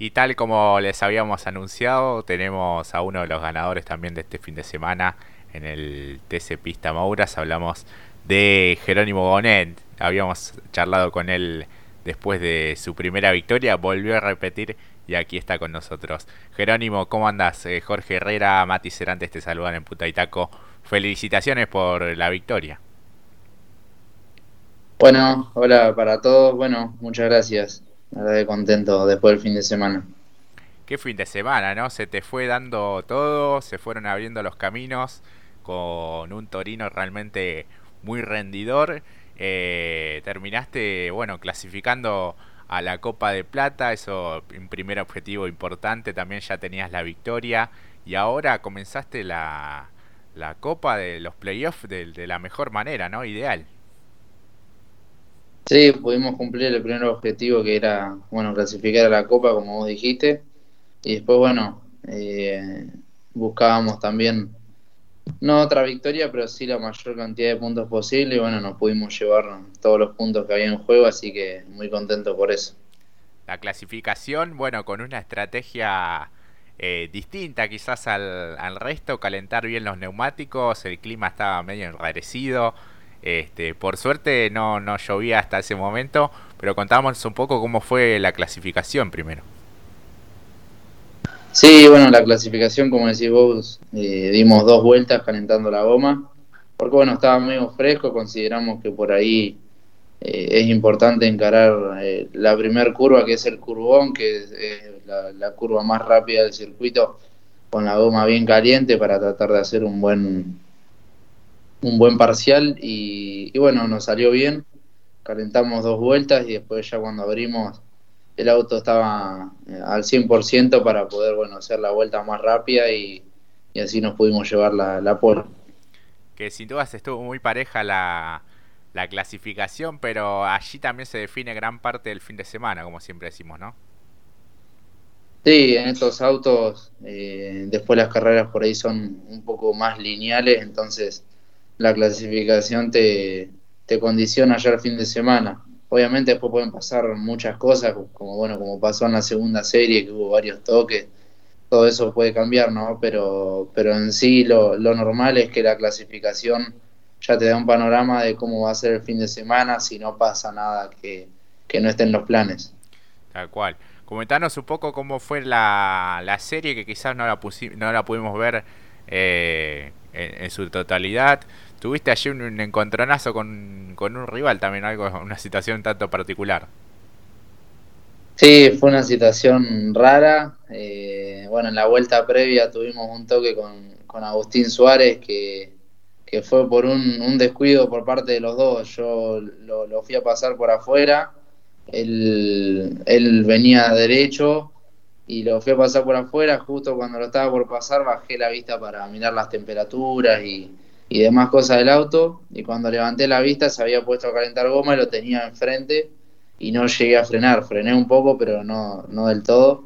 Y tal como les habíamos anunciado, tenemos a uno de los ganadores también de este fin de semana en el TC Pista Mauras. Hablamos de Jerónimo Bonet. Habíamos charlado con él después de su primera victoria. Volvió a repetir y aquí está con nosotros. Jerónimo, ¿cómo andas? Eh, Jorge Herrera, Mati Cerantes te saludan en Puta Itaco. Felicitaciones por la victoria. Bueno, hola para todos. Bueno, muchas gracias. La verdad que contento después del fin de semana. Qué fin de semana, ¿no? Se te fue dando todo, se fueron abriendo los caminos con un Torino realmente muy rendidor. Eh, terminaste, bueno, clasificando a la Copa de Plata, eso un primer objetivo importante, también ya tenías la victoria y ahora comenzaste la, la Copa de los playoffs de, de la mejor manera, ¿no? Ideal. Sí, pudimos cumplir el primer objetivo que era, bueno, clasificar a la Copa, como vos dijiste. Y después, bueno, eh, buscábamos también, no otra victoria, pero sí la mayor cantidad de puntos posible. Y bueno, nos pudimos llevar todos los puntos que había en juego, así que muy contento por eso. La clasificación, bueno, con una estrategia eh, distinta quizás al, al resto, calentar bien los neumáticos, el clima estaba medio enrarecido este, por suerte no, no llovía hasta ese momento, pero contábamos un poco cómo fue la clasificación primero. Sí, bueno, la clasificación, como decís vos, eh, dimos dos vueltas calentando la goma, porque bueno, estaba medio fresco, consideramos que por ahí eh, es importante encarar eh, la primer curva, que es el curvón, que es la, la, curva más rápida del circuito, con la goma bien caliente para tratar de hacer un buen un buen parcial y, bueno, nos salió bien. Calentamos dos vueltas y después ya cuando abrimos el auto estaba eh, al 100% para poder bueno hacer la vuelta más rápida y, así nos pudimos llevar la, la pole. Que sin dudas estuvo muy pareja la, la clasificación, pero allí también se define gran parte del fin de semana, como siempre decimos, ¿no? Sí, en estos autos, eh, después las carreras por ahí son un poco más lineales, entonces la clasificación te, condiciona ya el fin de semana. Obviamente después pueden pasar muchas cosas, como bueno, como pasó en la segunda serie, que hubo varios toques, todo eso puede cambiar, ¿no? Pero, pero en sí lo, normal es que la clasificación ya te da un panorama de cómo va a ser el fin de semana si no pasa nada que, no esté en los planes. Tal cual. Comentanos un poco cómo fue la, la serie, que quizás no la, no la pudimos ver eh, en, su totalidad. Tuviste allí un, encontronazo con, con, un rival también, algo, una situación tanto particular. Sí, fue una situación rara. Eh, bueno, en la vuelta previa tuvimos un toque con, con Agustín Suárez que, que fue por un, un, descuido por parte de los dos. Yo lo, lo fui a pasar por afuera, él, él, venía derecho y lo fui a pasar por afuera. Justo cuando lo estaba por pasar bajé la vista para mirar las temperaturas y, y demás cosas del auto. Y cuando levanté la vista se había puesto a calentar goma y lo tenía enfrente y no llegué a frenar. Frené un poco, pero no, no del todo.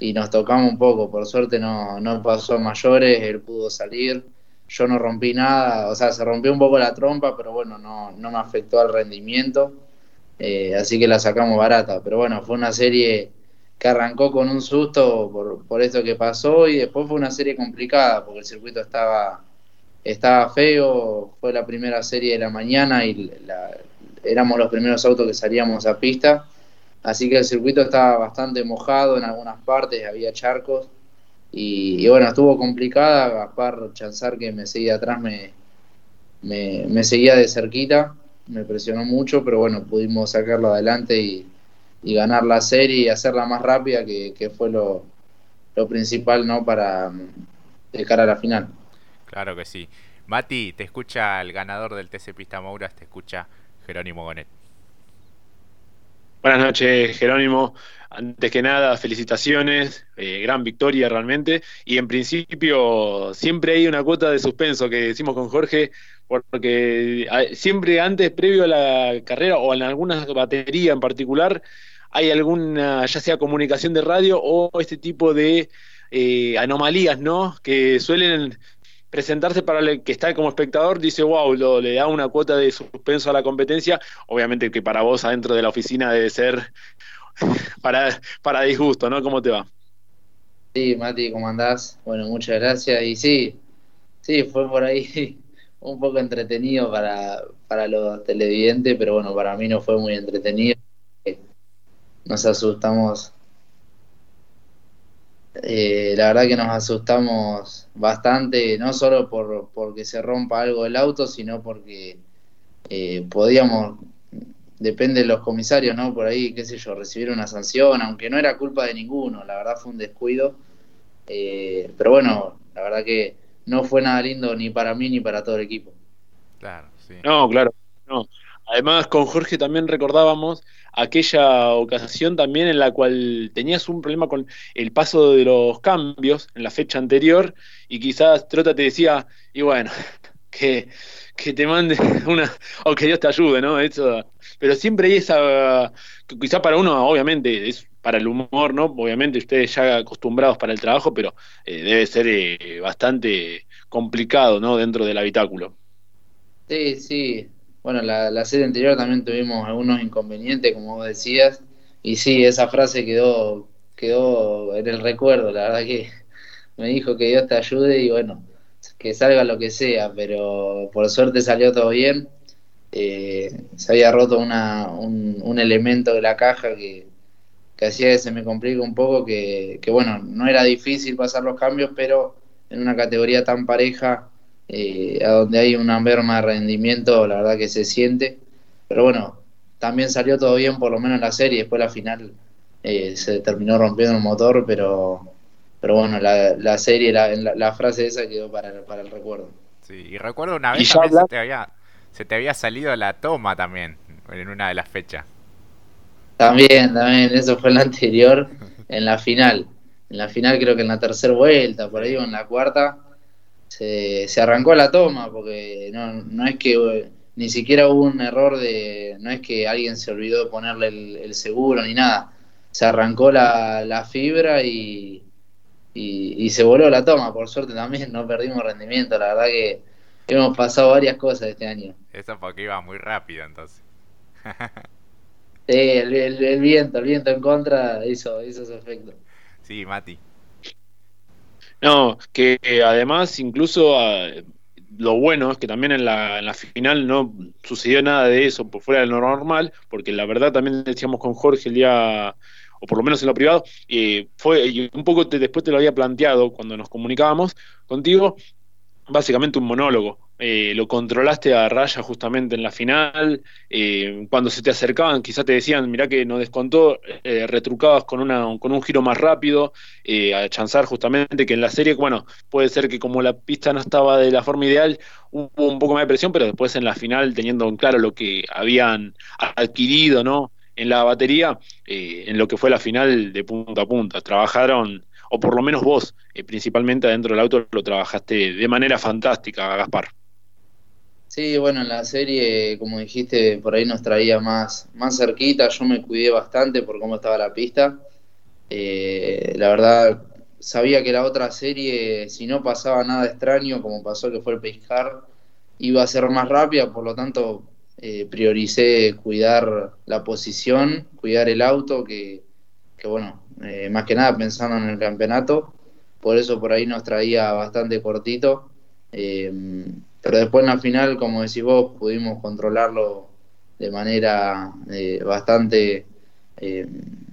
Y nos tocamos un poco. Por suerte no, no pasó a mayores, él pudo salir. Yo no rompí nada, o sea, se rompió un poco la trompa, pero bueno, no, no me afectó al rendimiento. Eh, así que la sacamos barata. Pero bueno, fue una serie que arrancó con un susto por, por esto que pasó y después fue una serie complicada porque el circuito estaba estaba feo, fue la primera serie de la mañana y la, éramos los primeros autos que salíamos a pista, así que el circuito estaba bastante mojado en algunas partes, había charcos y, bueno, estuvo complicada, Gaspar Chanzar que me seguía atrás me, me, me, seguía de cerquita, me presionó mucho, pero bueno, pudimos sacarlo adelante y, y ganar la serie y hacerla más rápida, que, que fue lo, lo principal ¿no? para de cara a la final. Claro que sí. Mati, te escucha el ganador del TC Pista Mouras, te escucha Jerónimo Gonet. Buenas noches, Jerónimo. Antes que nada, felicitaciones, eh, gran victoria realmente. Y en principio, siempre hay una cuota de suspenso que decimos con Jorge, porque siempre antes, previo a la carrera o en alguna batería en particular, hay alguna, ya sea comunicación de radio o este tipo de eh, anomalías, ¿no? Que suelen presentarse para el que está como espectador, dice, wow, lo, le da una cuota de suspenso a la competencia, obviamente que para vos adentro de la oficina debe ser para, para disgusto, ¿no? ¿Cómo te va? Sí, Mati, ¿cómo andás? Bueno, muchas gracias. Y sí, sí, fue por ahí un poco entretenido para, para los televidentes, pero bueno, para mí no fue muy entretenido. Nos asustamos. Eh, la verdad que nos asustamos bastante, no solo por porque se rompa algo del auto, sino porque eh, podíamos, depende de los comisarios, ¿no? Por ahí, qué sé yo, recibir una sanción, aunque no era culpa de ninguno, la verdad fue un descuido. Eh, pero bueno, la verdad que no fue nada lindo ni para mí ni para todo el equipo. Claro, sí. No, claro, no. Además, con Jorge también recordábamos aquella ocasión también en la cual tenías un problema con el paso de los cambios en la fecha anterior y quizás Trota te decía, y bueno, que, que te mande una, o que Dios te ayude, ¿no? Eso, pero siempre hay esa, quizás para uno, obviamente, es para el humor, ¿no? Obviamente ustedes ya acostumbrados para el trabajo, pero eh, debe ser eh, bastante complicado, ¿no? Dentro del habitáculo. Sí, sí. Bueno, la, la serie anterior también tuvimos algunos inconvenientes, como vos decías, y sí, esa frase quedó, quedó en el recuerdo, la verdad que me dijo que Dios te ayude y bueno, que salga lo que sea, pero por suerte salió todo bien. Eh, se había roto una, un, un, elemento de la caja que, que hacía que se me complique un poco, que, que, bueno, no era difícil pasar los cambios, pero en una categoría tan pareja eh, a donde hay una merma de rendimiento, la verdad que se siente. Pero bueno, también salió todo bien, por lo menos en la serie. Después la final eh, se terminó rompiendo el motor, pero, pero bueno, la, la serie, la, la, frase esa quedó para, para el recuerdo. Sí, y recuerdo una vez también se te, había, se te había salido la toma también en una de las fechas. También, también, eso fue en la anterior, en la final. En la final creo que en la tercera vuelta, por ahí o en la cuarta, se, se arrancó la toma, porque no, no es que ni siquiera hubo un error de, no es que alguien se olvidó de ponerle el, seguro ni nada, se arrancó la, la fibra y, y, se voló la toma, por suerte también no perdimos rendimiento, la verdad que hemos pasado varias cosas este año. Eso porque iba muy rápido entonces. sí, el, el, viento, el viento en contra hizo, hizo su efecto. Sí, Mati. No, que además incluso ah, lo bueno es que también en la, en la final no sucedió nada de eso por fuera de lo normal, porque la verdad también decíamos con Jorge el día, o por lo menos en lo privado, eh, fue, y un poco después te lo había planteado cuando nos comunicábamos contigo, básicamente un monólogo. Eh, lo controlaste a raya justamente en la final. Eh, cuando se te acercaban, quizás te decían, mirá que no descontó, eh, retrucabas con, una, con un giro más rápido, eh, a chanzar justamente que en la serie, bueno, puede ser que como la pista no estaba de la forma ideal, hubo un poco más de presión, pero después en la final, teniendo en claro lo que habían adquirido, ¿no? En la batería, en lo que fue la final de punta a punta. Trabajaron o por lo menos vos, principalmente adentro del auto, lo trabajaste de manera fantástica, Gaspar. Sí, bueno, en la serie, como dijiste, por ahí nos traía más, más cerquita, yo me cuidé bastante por cómo estaba la pista. Eh, la verdad, sabía que la otra serie, si no pasaba nada extraño, como pasó que fue el pescar, iba a ser más rápida, por lo tanto eh, prioricé cuidar la posición, cuidar el auto, que, que bueno, eh, más que nada pensando en el campeonato, por eso por ahí nos traía bastante cortito, eh, pero después en la final, como decís vos, pudimos controlarlo de manera eh, bastante,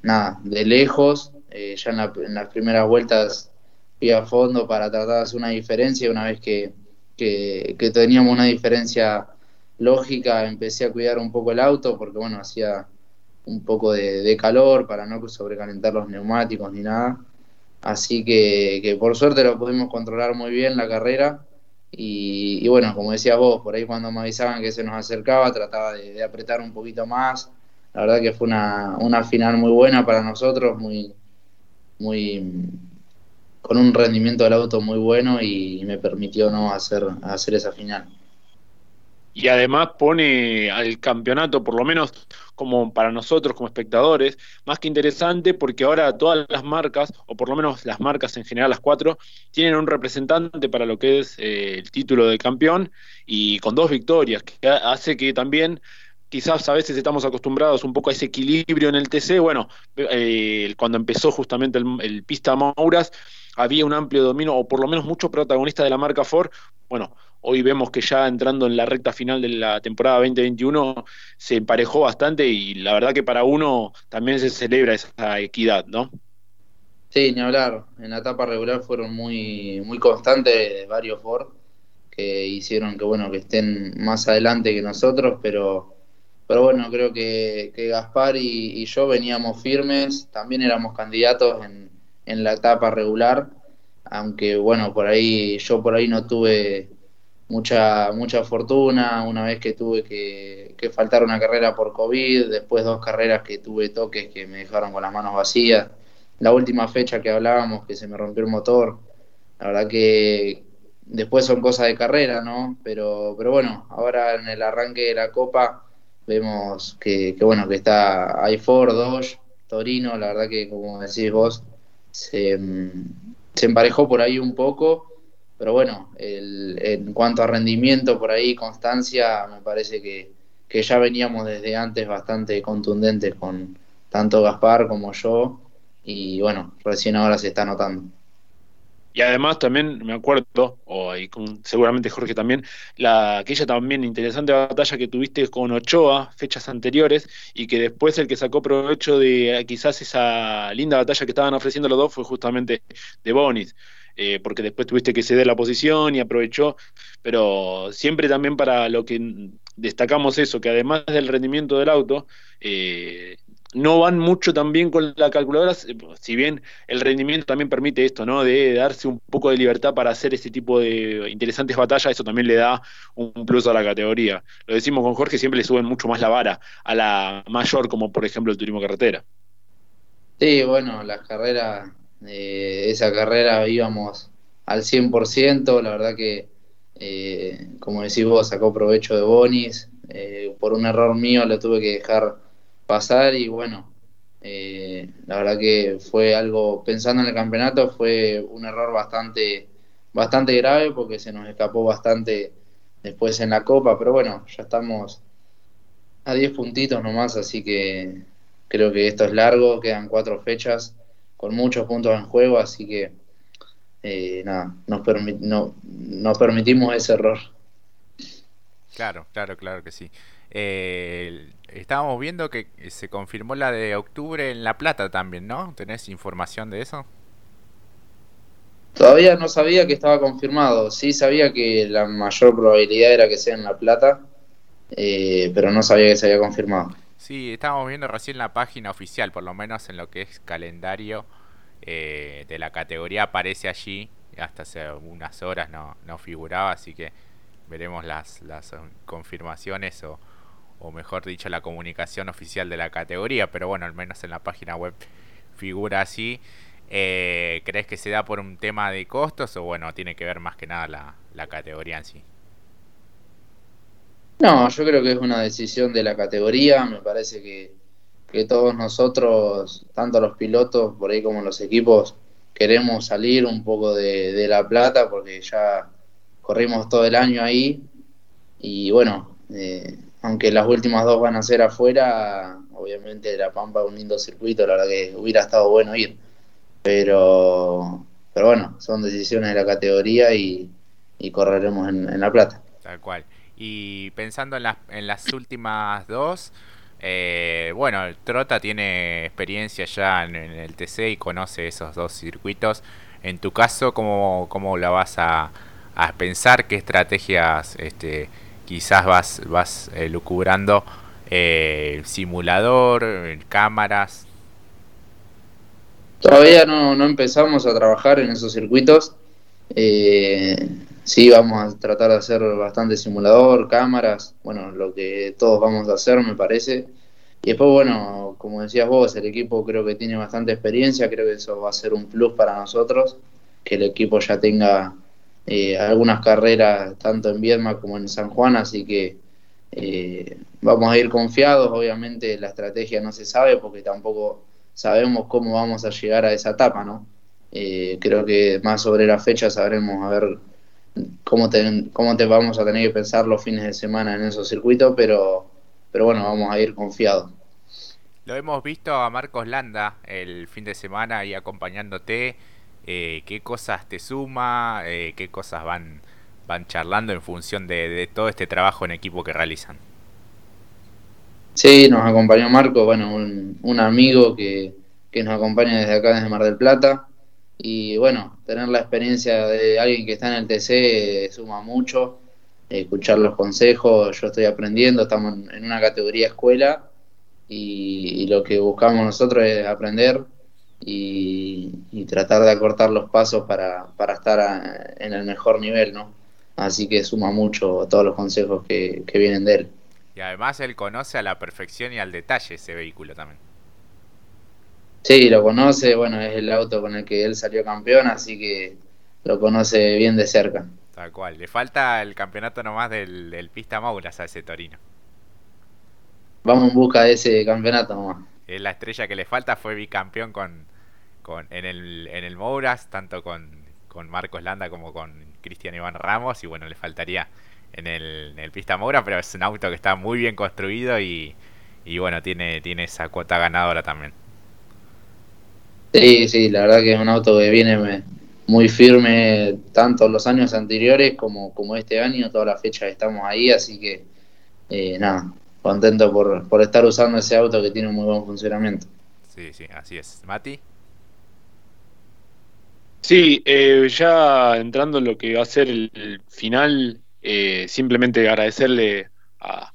nada, de lejos, ya en, las primeras vueltas fui a fondo para tratar de hacer una diferencia, una vez que, que, que teníamos una diferencia lógica, empecé a cuidar un poco el auto, porque bueno, hacía un poco de, calor para no sobrecalentar los neumáticos ni nada. Así que, por suerte lo pudimos controlar muy bien la carrera. Y, bueno, como decías vos, por ahí cuando me avisaban que se nos acercaba, trataba de, apretar un poquito más. La verdad que fue una, una final muy buena para nosotros, muy, muy con un rendimiento del auto muy bueno y me permitió no hacer, hacer esa final y además pone al campeonato, por lo menos como para nosotros como espectadores, más que interesante porque ahora todas las marcas, o por lo menos las marcas en general, las cuatro, tienen un representante para lo que es eh, el título de campeón y con dos victorias, que hace que también quizás a veces estamos acostumbrados un poco a ese equilibrio en el TC. Bueno, eh, cuando empezó justamente el, pista Mauras, había un amplio dominio, o por lo menos muchos protagonistas de la marca Ford. Bueno, hoy vemos que ya entrando en la recta final de la temporada 2021 se emparejó bastante y la verdad que para uno también se celebra esa equidad, ¿no? Sí, ni hablar. En la etapa regular fueron muy, muy constantes varios Ford que hicieron que bueno que estén más adelante que nosotros, pero pero bueno, creo que, Gaspar y, yo veníamos firmes, también éramos candidatos en, en la etapa regular, aunque bueno, por ahí yo por ahí no tuve mucha mucha fortuna, una vez que tuve que, que faltar una carrera por COVID, después dos carreras que tuve toques que me dejaron con las manos vacías, la última fecha que hablábamos que se me rompió el motor, la verdad que, después son cosas de carrera, ¿no? Pero, pero bueno, ahora en el arranque de la Copa vemos que, bueno, que está hay Ford, Dodge, Torino, la verdad que como decís vos, se, se emparejó por ahí un poco, pero bueno, el, en cuanto a rendimiento por ahí, constancia, me parece que, que ya veníamos desde antes bastante contundentes con tanto Gaspar como yo, y bueno, recién ahora se está notando. Y además también me acuerdo, o seguramente Jorge también, la, aquella también interesante batalla que tuviste con Ochoa, fechas anteriores, y que después el que sacó provecho de eh, quizás esa linda batalla que estaban ofreciendo los dos fue justamente de Bonis. Eh, porque después tuviste que ceder la posición y aprovechó, pero siempre también para lo que destacamos eso, que además del rendimiento del auto, eh, no van mucho también con la calculadora, si bien el rendimiento también permite esto, ¿no? De darse un poco de libertad para hacer ese tipo de interesantes batallas, eso también le da un plus a la categoría. Lo decimos con Jorge, siempre le suben mucho más la vara a la mayor, como por ejemplo el turismo carretera. Sí, bueno, las carreras, eh, esa carrera íbamos al 100%, la verdad que, eh, como decís vos, sacó provecho de Bonis, eh, por un error mío le tuve que dejar pasar y bueno, eh, la verdad que fue algo, pensando en el campeonato, fue un error bastante, bastante grave porque se nos escapó bastante después en la copa, pero bueno, ya estamos a 10 puntitos nomás, así que creo que esto es largo, quedan cuatro fechas con muchos puntos en juego, así que eh, nada, nos, no, nos permitimos ese error. Claro, claro, claro que sí. Eh, estábamos viendo que se confirmó la de octubre en La Plata también, ¿no? ¿Tenés información de eso? Todavía no sabía que estaba confirmado. Sí sabía que la mayor probabilidad era que sea en La Plata, eh, pero no sabía que se había confirmado. Sí, estábamos viendo recién la página oficial, por lo menos en lo que es calendario eh, de la categoría aparece allí. Hasta hace unas horas no, no figuraba, así que veremos las, las confirmaciones o, o mejor dicho la comunicación oficial de la categoría, pero bueno, al menos en la página web figura así. Eh, ¿Crees que se da por un tema de costos o bueno, tiene que ver más que nada la, categoría en sí? No, yo creo que es una decisión de la categoría, me parece que, que todos nosotros, tanto los pilotos por ahí como los equipos, queremos salir un poco de, de La Plata porque ya corrimos todo el año ahí y bueno, eh, aunque las últimas dos van a ser afuera, obviamente La Pampa es un lindo circuito, la verdad que hubiera estado bueno ir. Pero, pero bueno, son decisiones de la categoría y, correremos en, La Plata. Tal cual. Y pensando en las, en las últimas dos, eh, bueno, Trota tiene experiencia ya en, el TC y conoce esos dos circuitos. En tu caso, ¿cómo, cómo la vas a, a pensar? ¿Qué estrategias este, quizás vas, vas eh, lucubrando eh, simulador, cámaras. Todavía no, empezamos a trabajar en esos circuitos. Eh, sí, vamos a tratar de hacer bastante simulador, cámaras, bueno, lo que todos vamos a hacer, me parece. Y después, bueno, como decías vos, el equipo creo que tiene bastante experiencia, creo que eso va a ser un plus para nosotros, que el equipo ya tenga eh, algunas carreras tanto en Viedma como en San Juan, así que eh, vamos a ir confiados. Obviamente la estrategia no se sabe porque tampoco sabemos cómo vamos a llegar a esa etapa, ¿no? Eh, creo que más sobre la fecha sabremos a ver cómo te, cómo te vamos a tener que pensar los fines de semana en esos circuitos, pero, pero bueno, vamos a ir confiados. Lo hemos visto a Marcos Landa el fin de semana ahí acompañándote. Eh, ¿Qué cosas te suma? Eh, ¿Qué cosas van, van charlando en función de, todo este trabajo en equipo que realizan? Sí, nos acompañó Marco, bueno, un, amigo que, que, nos acompaña desde acá, desde Mar del Plata. Y bueno, tener la experiencia de alguien que está en el TC suma mucho. Escuchar los consejos, yo estoy aprendiendo, estamos en una categoría escuela y, lo que buscamos nosotros es aprender y, tratar de acortar los pasos para, para estar en el mejor nivel, ¿no? Así que suma mucho todos los consejos que, vienen de él. Y además él conoce a la perfección y al detalle ese vehículo también. Sí, lo conoce, bueno, es el auto con el que él salió campeón, así que lo conoce bien de cerca. Tal cual, le falta el campeonato nomás del, del Pista Mauras a ese Torino vamos en busca de ese campeonato nomás. La estrella que le falta fue bicampeón con, con en el en el Mouras, tanto con, con Marcos Landa como con Cristian Iván Ramos y bueno, le faltaría en el, en el Pista Moura, pero es un auto que está muy bien construido y, y bueno, tiene, tiene esa cuota ganadora también. Sí, sí, la verdad que es un auto que viene muy firme tanto los años anteriores como, como este año, toda la fecha estamos ahí, así que eh, nada, contento por, por estar usando ese auto que tiene un muy buen funcionamiento. Sí, sí, así es. Mati. Sí, eh, ya entrando en lo que va a ser el final, eh, simplemente agradecerle a,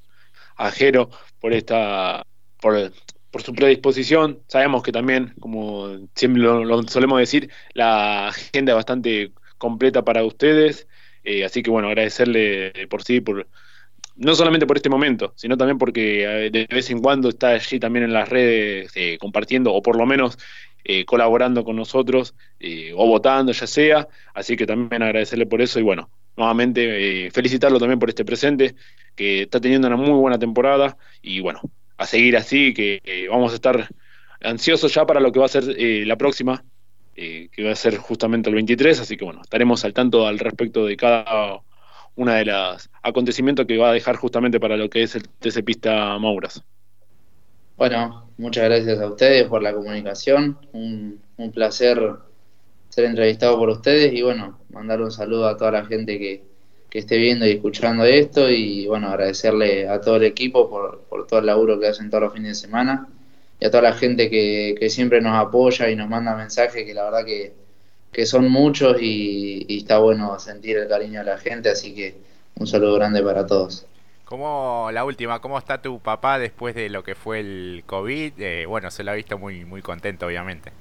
a Jero por esta, por, por, su predisposición. Sabemos que también, como siempre lo, solemos decir, la agenda es bastante completa para ustedes. Eh, así que bueno, agradecerle por sí, por, no solamente por este momento, sino también porque eh, de vez en cuando está allí también en las redes eh, compartiendo o por lo menos eh, colaborando con nosotros o votando, ya sea. Así que también agradecerle por eso y bueno, nuevamente felicitarlo también por este presente, que está teniendo una muy buena temporada y bueno, a seguir así, que vamos a estar ansiosos ya para lo que va a ser la próxima, que va a ser justamente el 23, así que bueno, estaremos al tanto al respecto de cada una de los acontecimientos que va a dejar justamente para lo que es el TC Pista Mauras. Bueno, muchas gracias a ustedes por la comunicación, un, placer ser entrevistado por ustedes y bueno, mandar un saludo a toda la gente que, esté viendo y escuchando esto y bueno, agradecerle a todo el equipo por, por todo el laburo que hacen todos los fines de semana y a toda la gente que, que siempre nos apoya y nos manda mensajes que la verdad que que son muchos y, está bueno sentir el cariño de la gente, así que un saludo grande para todos. Como la última, ¿cómo está tu papá después de lo que fue el COVID? Eh, bueno, se lo ha visto muy, muy contento, obviamente.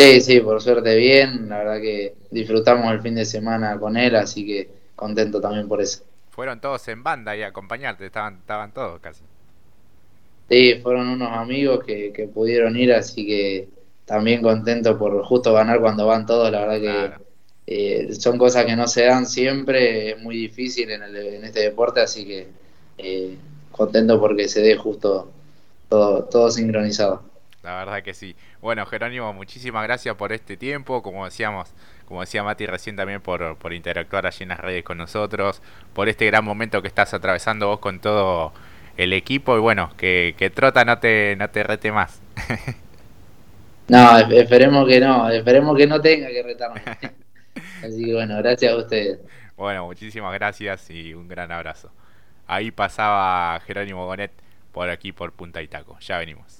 Sí, sí, por suerte bien. La verdad que disfrutamos el fin de semana con él, así que contento también por eso. Fueron todos en banda y a acompañarte, estaban, estaban todos casi. Sí, fueron unos amigos que, que pudieron ir, así que también contento por justo ganar cuando van todos, la verdad que eh, son cosas que no se dan siempre, es muy difícil en, en este deporte, así que eh, contento porque se dé justo todo, todo sincronizado. La verdad que sí. Bueno, Jerónimo, muchísimas gracias por este tiempo, como decíamos, como decía Mati recién también por, por interactuar allí en las redes con nosotros, por este gran momento que estás atravesando vos con todo el equipo y bueno, que, que Trota no te, no te rete más. No, esperemos que no, esperemos que no tenga que retarme. Así que bueno, gracias a ustedes. Bueno, muchísimas gracias y un gran abrazo. Ahí pasaba Jerónimo Gonet por aquí por Punta Itaco. Ya venimos.